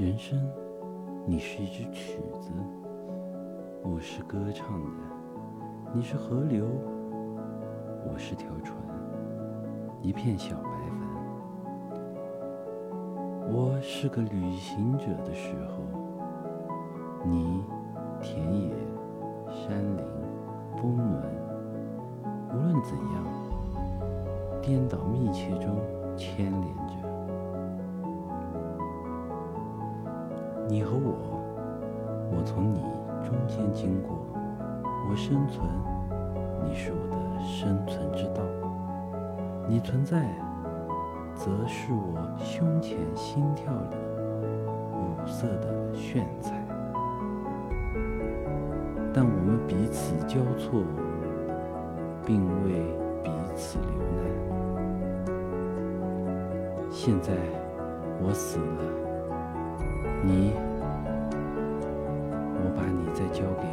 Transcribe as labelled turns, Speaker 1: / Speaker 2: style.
Speaker 1: 人生，你是一支曲子，我是歌唱的；你是河流，我是条船，一片小白帆。我是个旅行者的时候，你田野、山林、峰峦，无论怎样，颠倒密切中你和我，我从你中间经过，我生存，你是我的生存之道。你存在，则是我胸前心跳里五色的炫彩。但我们彼此交错，并为彼此流难。现在，我死了。你，我把你再交给。